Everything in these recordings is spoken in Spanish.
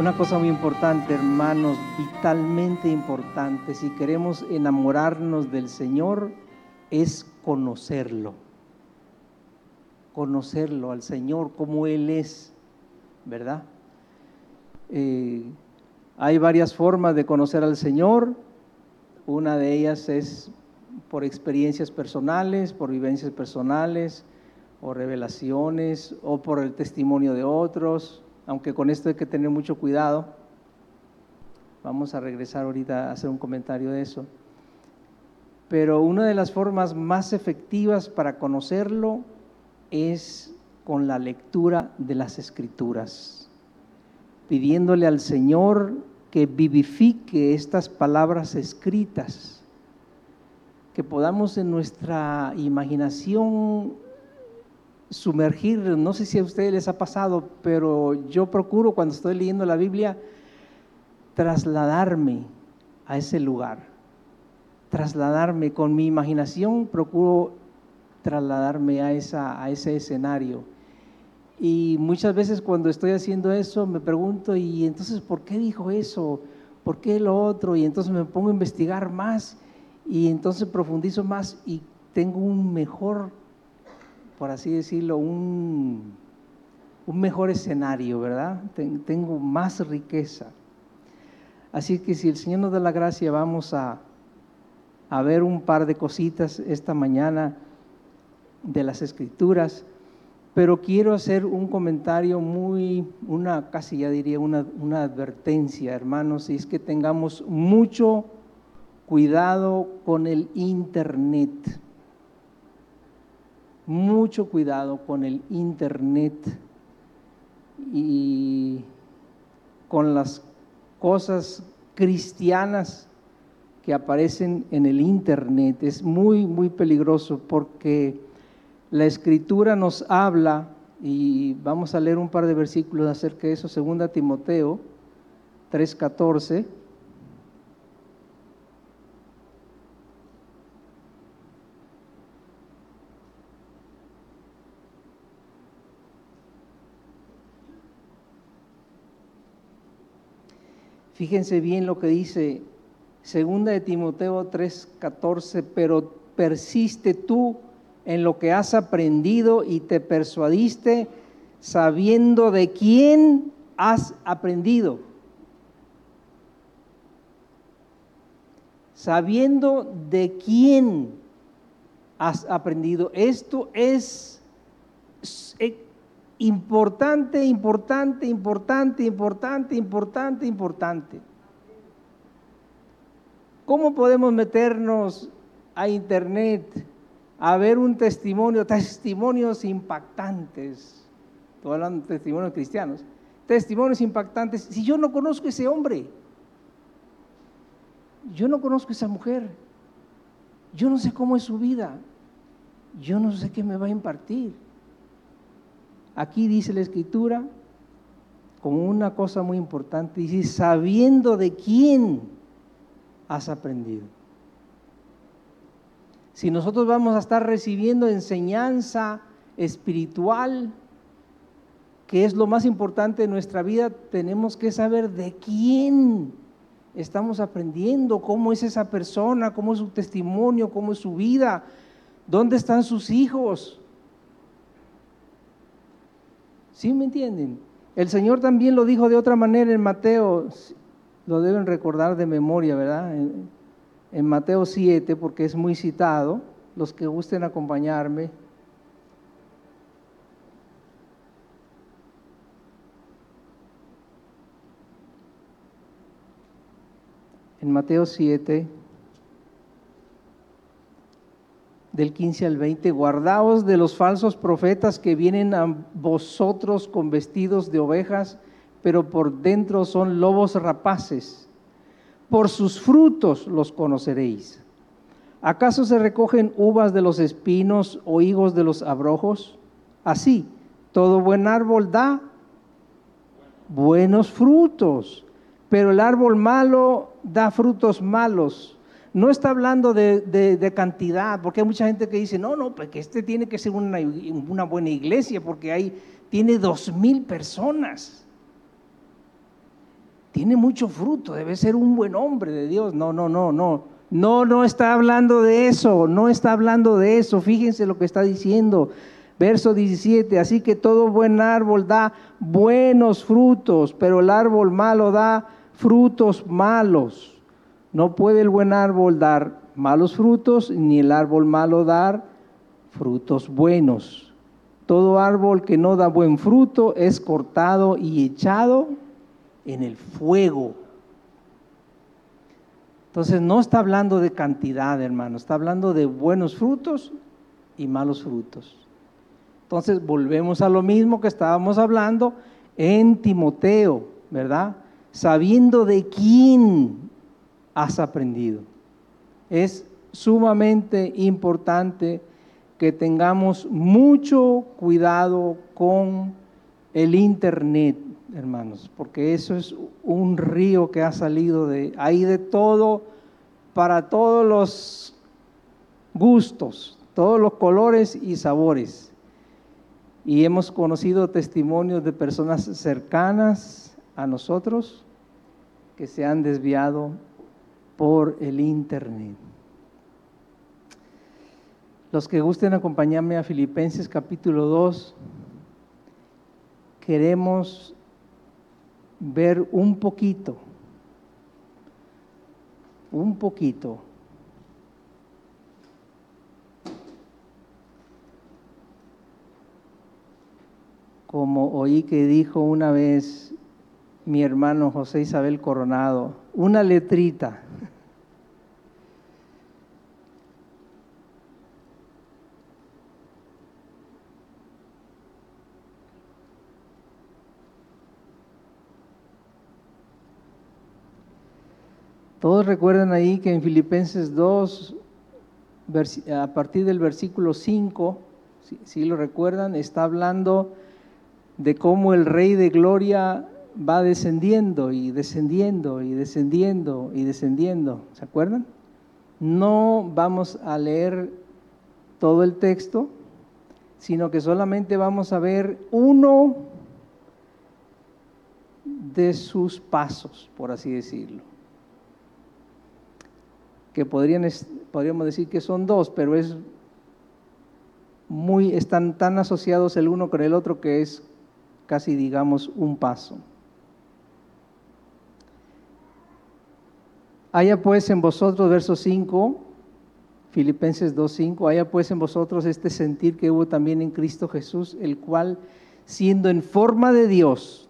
Una cosa muy importante, hermanos, vitalmente importante, si queremos enamorarnos del Señor, es conocerlo. Conocerlo al Señor como Él es, ¿verdad? Eh, hay varias formas de conocer al Señor. Una de ellas es por experiencias personales, por vivencias personales, o revelaciones, o por el testimonio de otros, aunque con esto hay que tener mucho cuidado. Vamos a regresar ahorita a hacer un comentario de eso. Pero una de las formas más efectivas para conocerlo es con la lectura de las escrituras, pidiéndole al Señor que vivifique estas palabras escritas, que podamos en nuestra imaginación sumergir, no sé si a ustedes les ha pasado, pero yo procuro cuando estoy leyendo la Biblia trasladarme a ese lugar, trasladarme con mi imaginación, procuro trasladarme a, esa, a ese escenario. Y muchas veces cuando estoy haciendo eso me pregunto, ¿y entonces por qué dijo eso? ¿Por qué lo otro? Y entonces me pongo a investigar más y entonces profundizo más y tengo un mejor por así decirlo, un, mejor escenario, ¿verdad? tengo más riqueza. Así que si el Señor nos da la gracia, vamos a, a ver un par de cositas esta mañana de las escrituras, pero quiero hacer un comentario muy, una casi ya diría una, una advertencia, hermanos, y es que tengamos mucho cuidado con el Internet mucho cuidado con el Internet y con las cosas cristianas que aparecen en el Internet. Es muy, muy peligroso porque la escritura nos habla, y vamos a leer un par de versículos acerca de eso, 2 Timoteo 3:14 Fíjense bien lo que dice segunda de Timoteo 3:14, pero persiste tú en lo que has aprendido y te persuadiste sabiendo de quién has aprendido. Sabiendo de quién has aprendido. Esto es importante, importante, importante, importante, importante, importante. ¿Cómo podemos meternos a internet a ver un testimonio, testimonios impactantes? Estoy hablando de testimonios cristianos. Testimonios impactantes. Si yo no conozco a ese hombre, yo no conozco a esa mujer, yo no sé cómo es su vida, yo no sé qué me va a impartir. Aquí dice la escritura, como una cosa muy importante, dice, sabiendo de quién has aprendido. Si nosotros vamos a estar recibiendo enseñanza espiritual, que es lo más importante de nuestra vida, tenemos que saber de quién estamos aprendiendo, cómo es esa persona, cómo es su testimonio, cómo es su vida, dónde están sus hijos. ¿Sí me entienden? El Señor también lo dijo de otra manera en Mateo, lo deben recordar de memoria, ¿verdad? En, Mateo 7, porque es muy citado, los que gusten acompañarme. En Mateo 7, del 15 al 20, guardaos de los falsos profetas que vienen a vosotros con vestidos de ovejas, pero por dentro son lobos rapaces. Por sus frutos los conoceréis. ¿Acaso se recogen uvas de los espinos o higos de los abrojos? Así, todo buen árbol da buenos frutos, pero el árbol malo da frutos malos no está hablando de, cantidad, porque hay mucha gente que dice, no, no, pues que este tiene que ser una, buena iglesia, porque hay, tiene dos mil personas. tiene mucho fruto, debe ser un buen hombre de Dios. No, no, no, no. No, no está hablando de eso, no está hablando de eso. Fíjense lo que está diciendo. Verso 17, así que todo buen árbol da buenos frutos, pero el árbol malo da frutos malos. No puede el buen árbol dar malos frutos, ni el árbol malo dar frutos buenos. Todo árbol que no da buen fruto es cortado y echado en el fuego. Entonces no está hablando de cantidad, hermano, está hablando de buenos frutos y malos frutos. Entonces volvemos a lo mismo que estábamos hablando en Timoteo, ¿verdad? Sabiendo de quién has aprendido. Es sumamente importante que tengamos mucho cuidado con el Internet, hermanos, porque eso es un río que ha salido de ahí de todo, para todos los gustos, todos los colores y sabores y hemos conocido testimonios de personas cercanas a nosotros que se han desviado por el Internet. Los que gusten acompañarme a Filipenses capítulo 2, queremos ver un poquito, un poquito como oí que dijo una vez mi hermano José Isabel Coronado, una letrita. Todos recuerdan ahí que en Filipenses 2, a partir del versículo 5, si, lo recuerdan, está hablando de cómo el Rey de Gloria va descendiendo y descendiendo y descendiendo y descendiendo. ¿Se acuerdan? No vamos a leer todo el texto, sino que solamente vamos a ver uno de sus pasos, por así decirlo. Que podríamos decir que son dos, pero es muy, están tan asociados el uno con el otro que es casi digamos un paso. Haya pues en vosotros, verso 5, Filipenses 2.5, haya pues en vosotros este sentir que hubo también en Cristo Jesús, el cual, siendo en forma de Dios,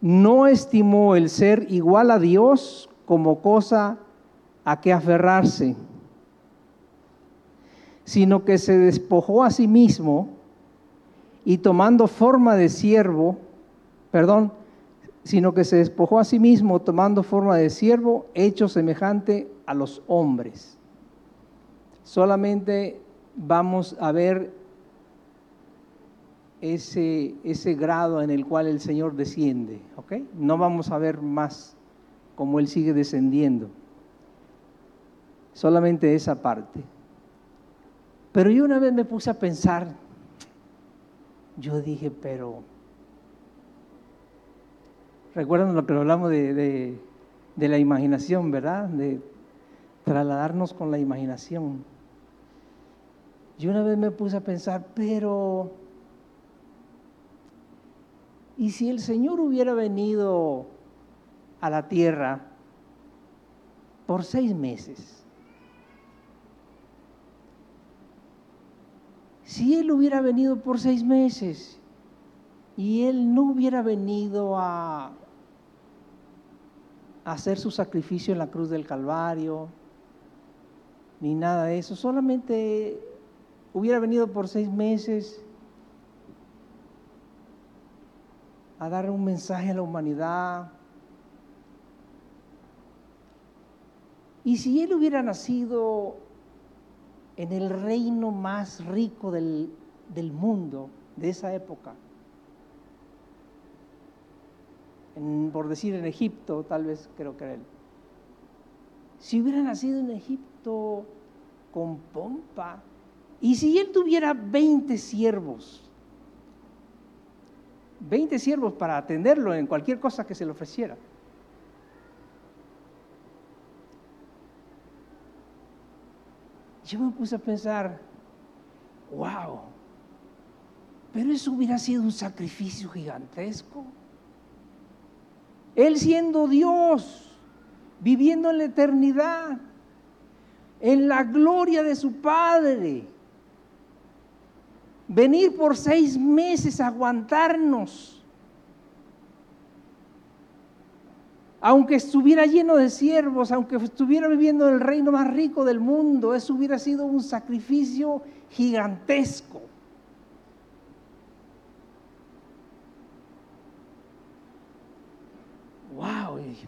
no estimó el ser igual a Dios como cosa a que aferrarse, sino que se despojó a sí mismo, y tomando forma de siervo, perdón, sino que se despojó a sí mismo tomando forma de siervo, hecho semejante a los hombres. Solamente vamos a ver ese, ese grado en el cual el Señor desciende, ¿ok? No vamos a ver más cómo Él sigue descendiendo. Solamente esa parte. Pero yo una vez me puse a pensar, yo dije, pero recuerdan lo que hablamos de, de, la imaginación, ¿verdad? De trasladarnos con la imaginación. Yo una vez me puse a pensar, pero ¿y si el Señor hubiera venido a la tierra por seis meses? Si Él hubiera venido por seis meses y Él no hubiera venido a, hacer su sacrificio en la cruz del Calvario, ni nada de eso, solamente hubiera venido por seis meses a dar un mensaje a la humanidad. Y si Él hubiera nacido en el reino más rico del, mundo de esa época. por decir en Egipto, tal vez creo que era él. Si hubiera nacido en Egipto con pompa, y si él tuviera 20 siervos, 20 siervos para atenderlo en cualquier cosa que se le ofreciera. Yo me puse a pensar, wow, pero eso hubiera sido un sacrificio gigantesco. Él siendo Dios, viviendo en la eternidad, en la gloria de su Padre, venir por seis meses a aguantarnos aunque estuviera lleno de siervos, aunque estuviera viviendo en el reino más rico del mundo, eso hubiera sido un sacrificio gigantesco.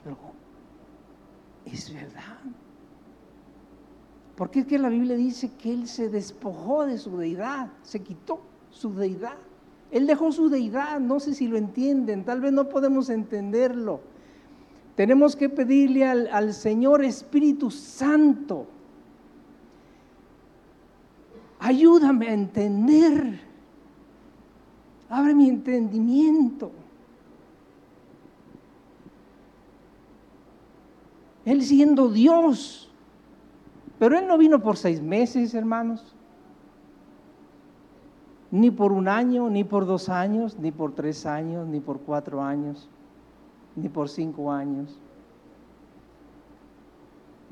Pero es verdad. Porque es que la Biblia dice que Él se despojó de su deidad, se quitó su deidad. Él dejó su deidad, no sé si lo entienden, tal vez no podemos entenderlo tenemos que pedirle al, Señor Espíritu Santo. Ayúdame a entender. Abre mi entendimiento. Él siendo Dios. Pero Él no vino por seis meses, hermanos. Ni por un año, ni por dos años, ni por tres años, ni por cuatro años ni por cinco años.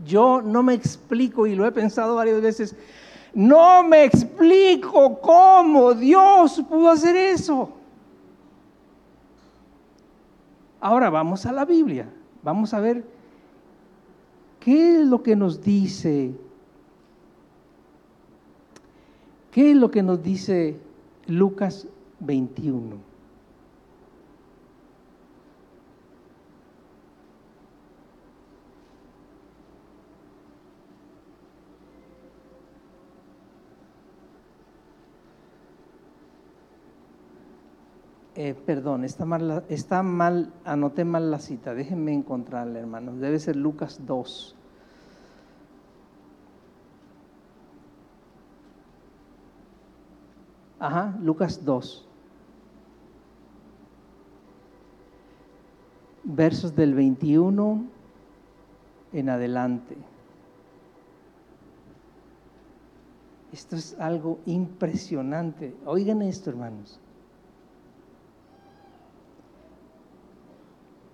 Yo no me explico, y lo he pensado varias veces, no me explico cómo Dios pudo hacer eso. Ahora vamos a la Biblia, vamos a ver qué es lo que nos dice, qué es lo que nos dice Lucas 21. Eh, perdón, está mal, está mal, anoté mal la cita, déjenme encontrarla, hermanos. Debe ser Lucas 2. Ajá, Lucas 2. Versos del 21 en adelante. Esto es algo impresionante. Oigan esto, hermanos.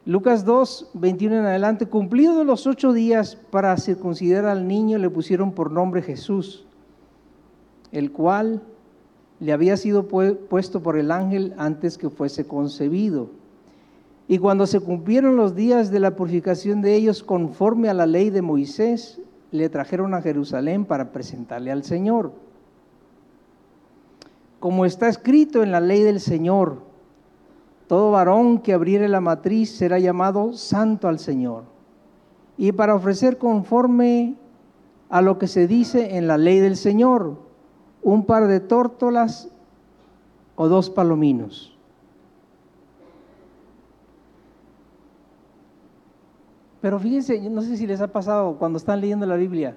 Lucas 2, 21 en adelante, cumplido los ocho días para circuncidar al niño, le pusieron por nombre Jesús, el cual le había sido puesto por el ángel antes que fuese concebido. Y cuando se cumplieron los días de la purificación de ellos conforme a la ley de Moisés, le trajeron a Jerusalén para presentarle al Señor. Como está escrito en la ley del Señor, todo varón que abriere la matriz será llamado santo al Señor. Y para ofrecer conforme a lo que se dice en la ley del Señor, un par de tórtolas o dos palominos. Pero fíjense, no sé si les ha pasado cuando están leyendo la Biblia,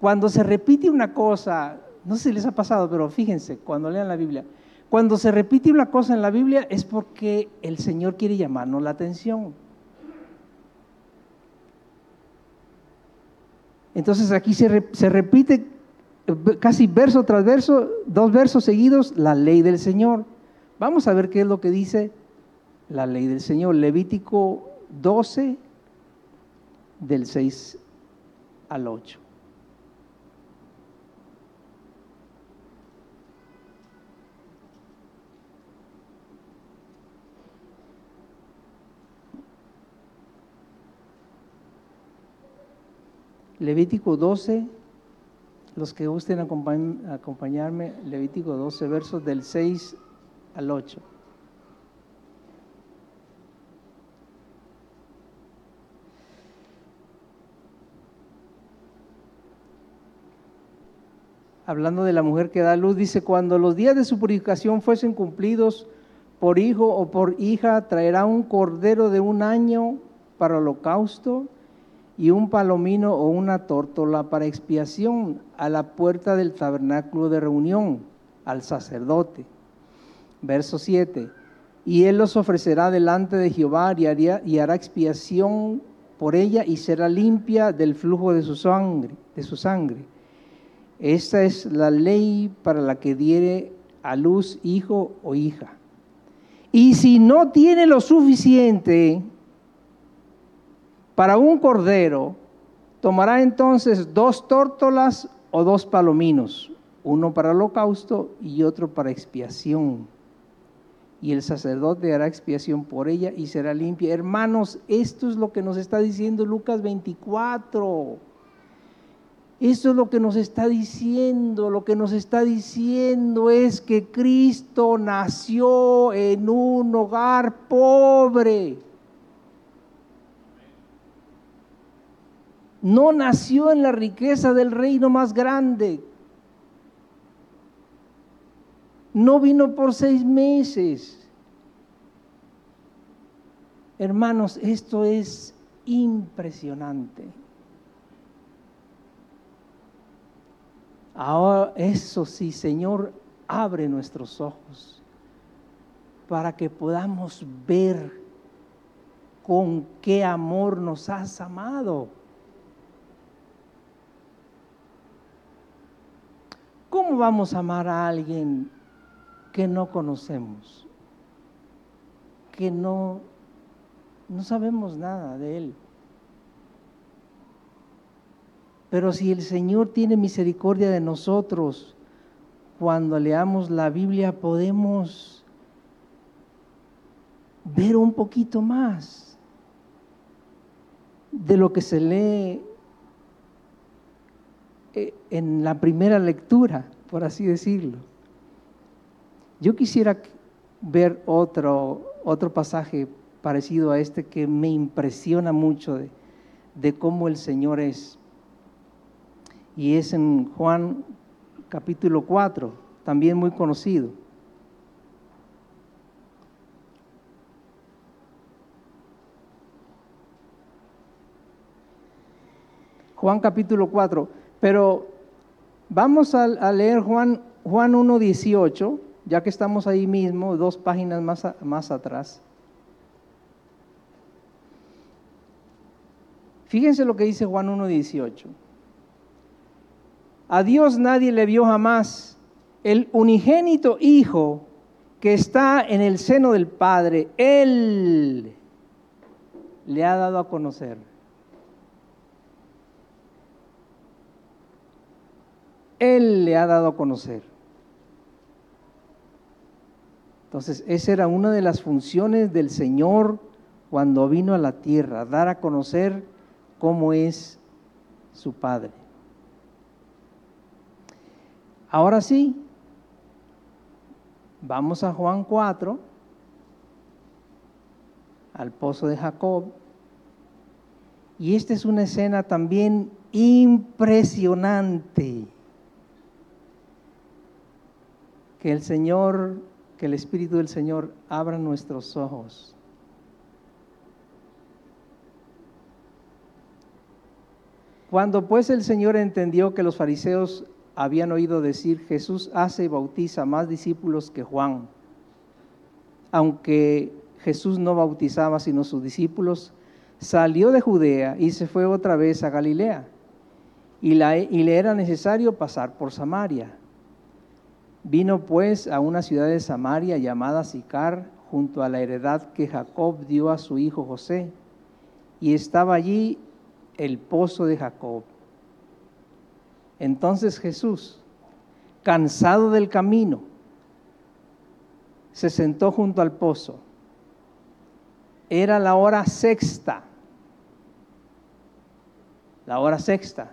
cuando se repite una cosa, no sé si les ha pasado, pero fíjense, cuando lean la Biblia, cuando se repite una cosa en la Biblia es porque el Señor quiere llamarnos la atención. Entonces aquí se, repite casi verso tras verso, dos versos seguidos, la ley del Señor. Vamos a ver qué es lo que dice la ley del Señor. Levítico 12, del 6 al 8. Levítico 12, los que gusten acompañarme, Levítico 12, versos del 6 al 8. Hablando de la mujer que da luz, dice, cuando los días de su purificación fuesen cumplidos por hijo o por hija, traerá un cordero de un año para holocausto y un palomino o una tórtola para expiación a la puerta del tabernáculo de reunión al sacerdote. Verso 7. Y él los ofrecerá delante de Jehová y, y hará expiación por ella y será limpia del flujo de su sangre, de su sangre. Esta es la ley para la que diere a luz hijo o hija. Y si no tiene lo suficiente para un cordero, tomará entonces dos tórtolas o dos palominos, uno para holocausto y otro para expiación. Y el sacerdote hará expiación por ella y será limpia. Hermanos, esto es lo que nos está diciendo Lucas 24. Esto es lo que nos está diciendo. Lo que nos está diciendo es que Cristo nació en un hogar pobre. No nació en la riqueza del reino más grande. No vino por seis meses. Hermanos, esto es impresionante. Ahora, eso sí, Señor, abre nuestros ojos para que podamos ver con qué amor nos has amado. ¿Cómo vamos a amar a alguien que no conocemos? Que no, no sabemos nada de él. Pero si el Señor tiene misericordia de nosotros, cuando leamos la Biblia podemos ver un poquito más de lo que se lee en la primera lectura, por así decirlo. Yo quisiera ver otro, otro pasaje parecido a este que me impresiona mucho de, de cómo el Señor es y es en Juan capítulo 4, también muy conocido. Juan capítulo 4, pero vamos a, leer Juan, Juan 1, 18, ya que estamos ahí mismo, dos páginas más, más atrás. Fíjense lo que dice Juan 1, 18. A Dios nadie le vio jamás. El unigénito Hijo que está en el seno del Padre, Él le ha dado a conocer. Él le ha dado a conocer. Entonces, esa era una de las funciones del Señor cuando vino a la tierra, dar a conocer cómo es su Padre. Ahora sí, vamos a Juan 4, al pozo de Jacob. Y esta es una escena también impresionante. Que el Señor, que el Espíritu del Señor abra nuestros ojos. Cuando pues el Señor entendió que los fariseos habían oído decir, Jesús hace y bautiza más discípulos que Juan. Aunque Jesús no bautizaba sino sus discípulos, salió de Judea y se fue otra vez a Galilea. Y, y le era necesario pasar por Samaria. Vino pues a una ciudad de Samaria llamada Sicar, junto a la heredad que Jacob dio a su hijo José. Y estaba allí el pozo de Jacob. Entonces Jesús, cansado del camino, se sentó junto al pozo. Era la hora sexta. La hora sexta.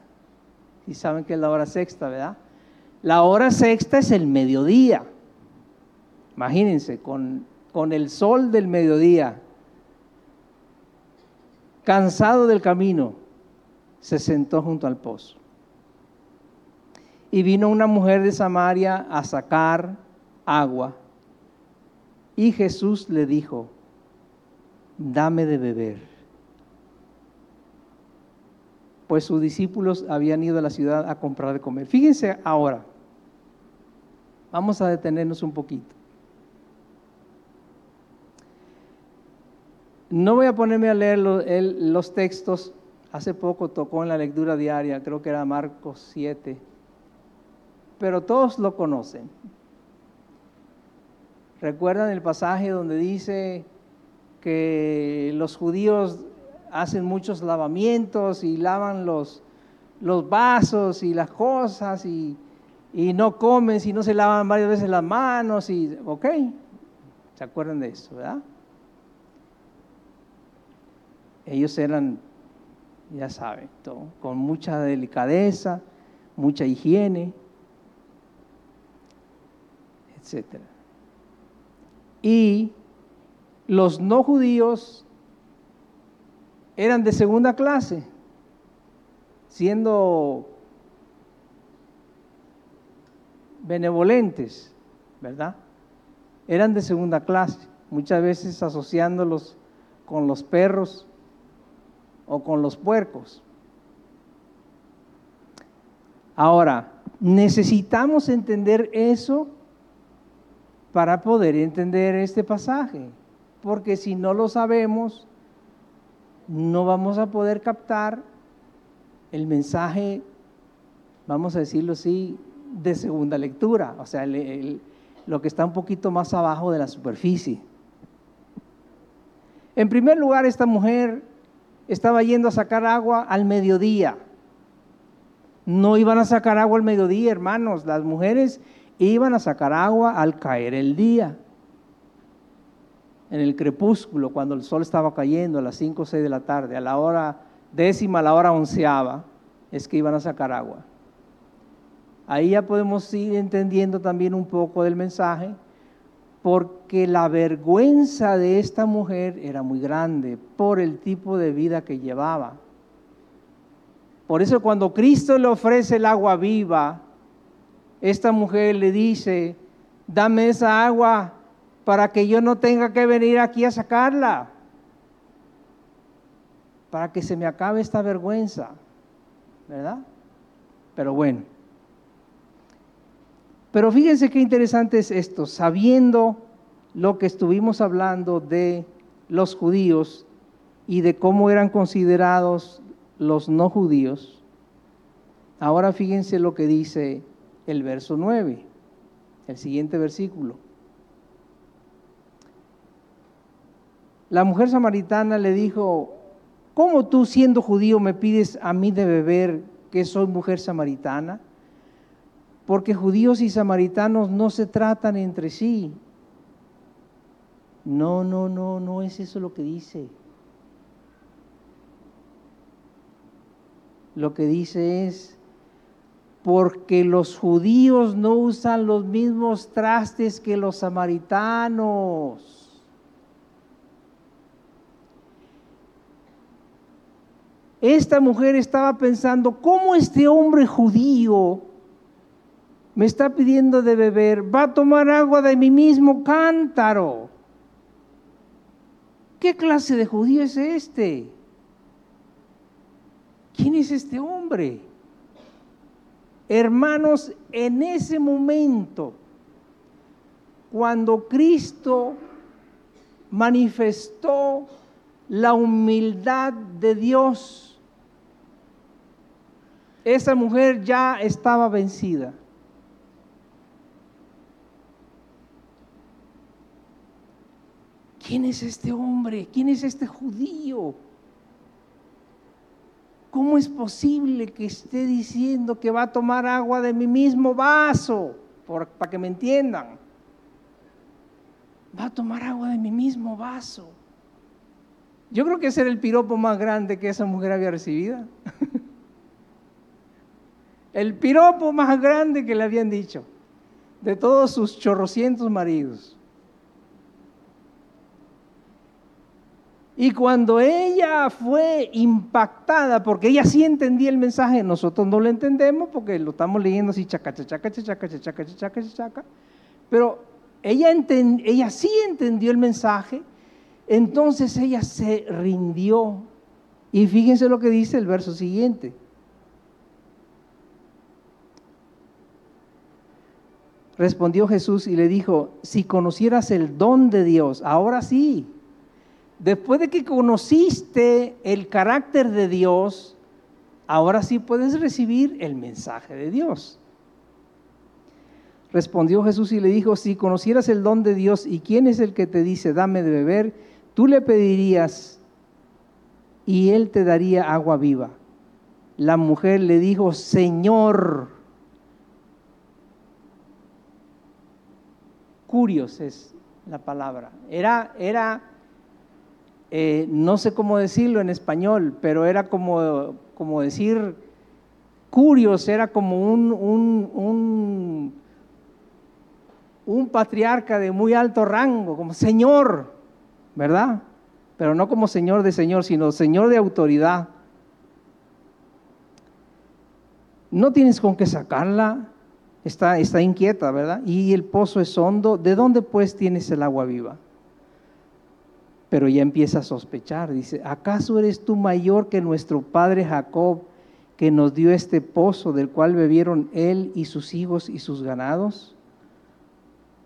Y saben que es la hora sexta, ¿verdad? La hora sexta es el mediodía. Imagínense, con, con el sol del mediodía, cansado del camino, se sentó junto al pozo. Y vino una mujer de Samaria a sacar agua. Y Jesús le dijo, dame de beber. Pues sus discípulos habían ido a la ciudad a comprar de comer. Fíjense ahora, vamos a detenernos un poquito. No voy a ponerme a leer los, textos. Hace poco tocó en la lectura diaria, creo que era Marcos 7 pero todos lo conocen. ¿Recuerdan el pasaje donde dice que los judíos hacen muchos lavamientos y lavan los, los vasos y las cosas y, y, no comen si no se lavan varias veces las manos y, ok, ¿se acuerdan de eso, verdad? Ellos eran, ya saben, con mucha delicadeza, mucha higiene, etc. Y los no judíos eran de segunda clase, siendo benevolentes, ¿verdad? Eran de segunda clase, muchas veces asociándolos con los perros o con los puercos. Ahora, necesitamos entender eso para poder entender este pasaje, porque si no lo sabemos, no vamos a poder captar el mensaje, vamos a decirlo así, de segunda lectura, o sea, lo que está un poquito más abajo de la superficie. En primer lugar, esta mujer estaba yendo a sacar agua al mediodía. No iban a sacar agua al mediodía, hermanos. Las mujeres iban a sacar agua al caer el día. En el crepúsculo, cuando el sol estaba cayendo a las 5 o 6 de la tarde, a la hora décima, a la hora onceava, es que iban a sacar agua. Ahí ya podemos ir entendiendo también un poco del mensaje, porque la vergüenza de esta mujer era muy grande por el tipo de vida que llevaba. Por eso cuando Cristo le ofrece el agua viva, esta mujer le dice, dame esa agua para que yo no tenga que venir aquí a sacarla, para que se me acabe esta vergüenza, ¿verdad? Pero bueno. Pero fíjense qué interesante es esto, sabiendo lo que estuvimos hablando de los judíos y de cómo eran considerados los no judíos. Ahora fíjense lo que dice el verso 9, el siguiente versículo. La mujer samaritana le dijo, ¿cómo tú siendo judío me pides a mí de beber que soy mujer samaritana? Porque judíos y samaritanos no se tratan entre sí. No, no, no, no es eso lo que dice. Lo que dice es, porque los judíos no usan los mismos trastes que los samaritanos. Esta mujer estaba pensando, ¿cómo este hombre judío me está pidiendo de beber? Va a tomar agua de mi mismo cántaro. ¿Qué clase de judío es este? ¿Quién es este hombre? Hermanos, en ese momento, cuando Cristo manifestó la humildad de Dios, esa mujer ya estaba vencida. ¿Quién es este hombre? ¿Quién es este judío? ¿Cómo es posible que esté diciendo que va a tomar agua de mi mismo vaso? para que me entiendan. Va a tomar agua de mi mismo vaso. Yo creo que ese era el piropo más grande que esa mujer había recibido. el piropo más grande que le habían dicho de todos sus chorrocientos maridos. Y cuando ella fue impactada, porque ella sí entendía el mensaje, nosotros no lo entendemos porque lo estamos leyendo así, chaca, chaca, chaca, chaca, chaca, chaca, pero ella, ella sí entendió el mensaje, entonces ella se rindió. Y fíjense lo que dice el verso siguiente. Respondió Jesús y le dijo, si conocieras el don de Dios, ahora sí, Después de que conociste el carácter de Dios, ahora sí puedes recibir el mensaje de Dios. Respondió Jesús y le dijo, si conocieras el don de Dios y quién es el que te dice, dame de beber, tú le pedirías y él te daría agua viva. La mujer le dijo, Señor, curios es la palabra. Era, era eh, no sé cómo decirlo en español, pero era como, como decir, curios, era como un, un, un, patriarca de muy alto rango, como señor, ¿verdad? Pero no como señor de señor, sino señor de autoridad. No tienes con qué sacarla, está, está inquieta, ¿verdad? Y el pozo es hondo, ¿de dónde pues tienes el agua viva? Pero ya empieza a sospechar. Dice, ¿acaso eres tú mayor que nuestro padre Jacob, que nos dio este pozo del cual bebieron él y sus hijos y sus ganados?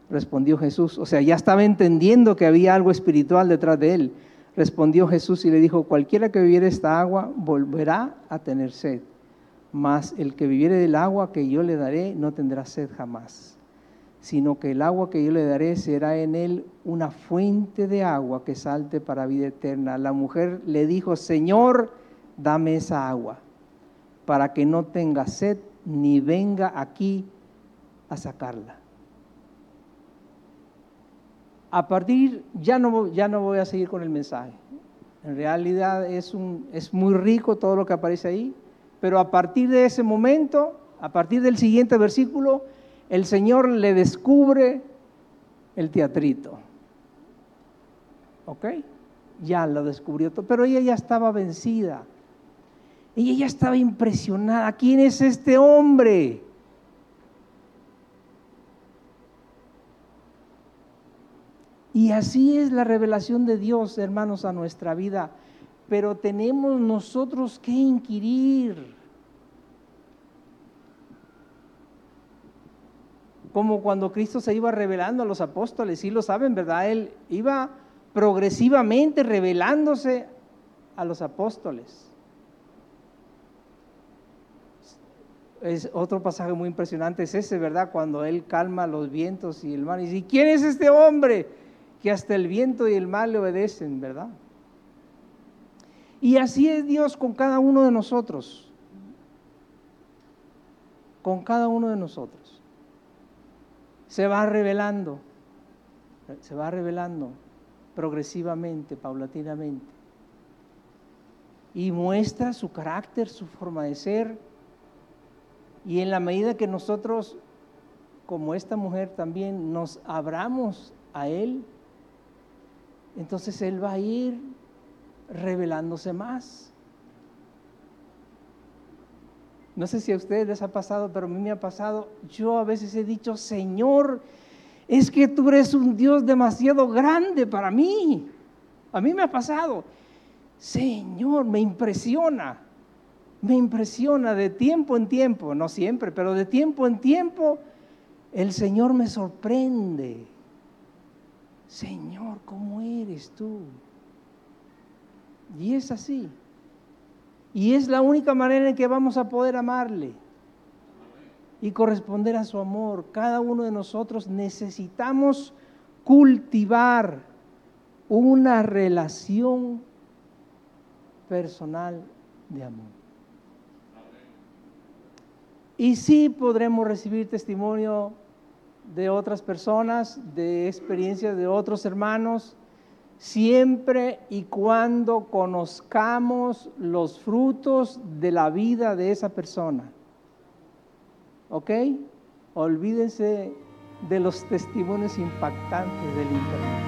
Respondió Jesús. O sea, ya estaba entendiendo que había algo espiritual detrás de él. Respondió Jesús y le dijo, cualquiera que bebiere esta agua volverá a tener sed, mas el que viviere del agua que yo le daré no tendrá sed jamás sino que el agua que yo le daré será en él una fuente de agua que salte para vida eterna. La mujer le dijo, Señor, dame esa agua, para que no tenga sed ni venga aquí a sacarla. A partir, ya no, ya no voy a seguir con el mensaje. En realidad es, un, es muy rico todo lo que aparece ahí, pero a partir de ese momento, a partir del siguiente versículo, el Señor le descubre el teatrito. ¿Ok? Ya lo descubrió todo, pero ella ya estaba vencida. Ella ya estaba impresionada. ¿Quién es este hombre? Y así es la revelación de Dios, hermanos, a nuestra vida. Pero tenemos nosotros que inquirir. Como cuando Cristo se iba revelando a los apóstoles, sí lo saben, ¿verdad? Él iba progresivamente revelándose a los apóstoles. Es otro pasaje muy impresionante, es ese, ¿verdad? Cuando Él calma los vientos y el mar. Y dice, ¿quién es este hombre que hasta el viento y el mar le obedecen, ¿verdad? Y así es Dios con cada uno de nosotros. Con cada uno de nosotros se va revelando, se va revelando progresivamente, paulatinamente. Y muestra su carácter, su forma de ser. Y en la medida que nosotros, como esta mujer también, nos abramos a Él, entonces Él va a ir revelándose más. No sé si a ustedes les ha pasado, pero a mí me ha pasado. Yo a veces he dicho, Señor, es que tú eres un Dios demasiado grande para mí. A mí me ha pasado. Señor, me impresiona. Me impresiona de tiempo en tiempo, no siempre, pero de tiempo en tiempo, el Señor me sorprende. Señor, ¿cómo eres tú? Y es así. Y es la única manera en que vamos a poder amarle y corresponder a su amor. Cada uno de nosotros necesitamos cultivar una relación personal de amor. Y sí podremos recibir testimonio de otras personas, de experiencias de otros hermanos, siempre y cuando conozcamos los frutos de la vida de esa persona. ¿Ok? Olvídense de los testimonios impactantes del Internet.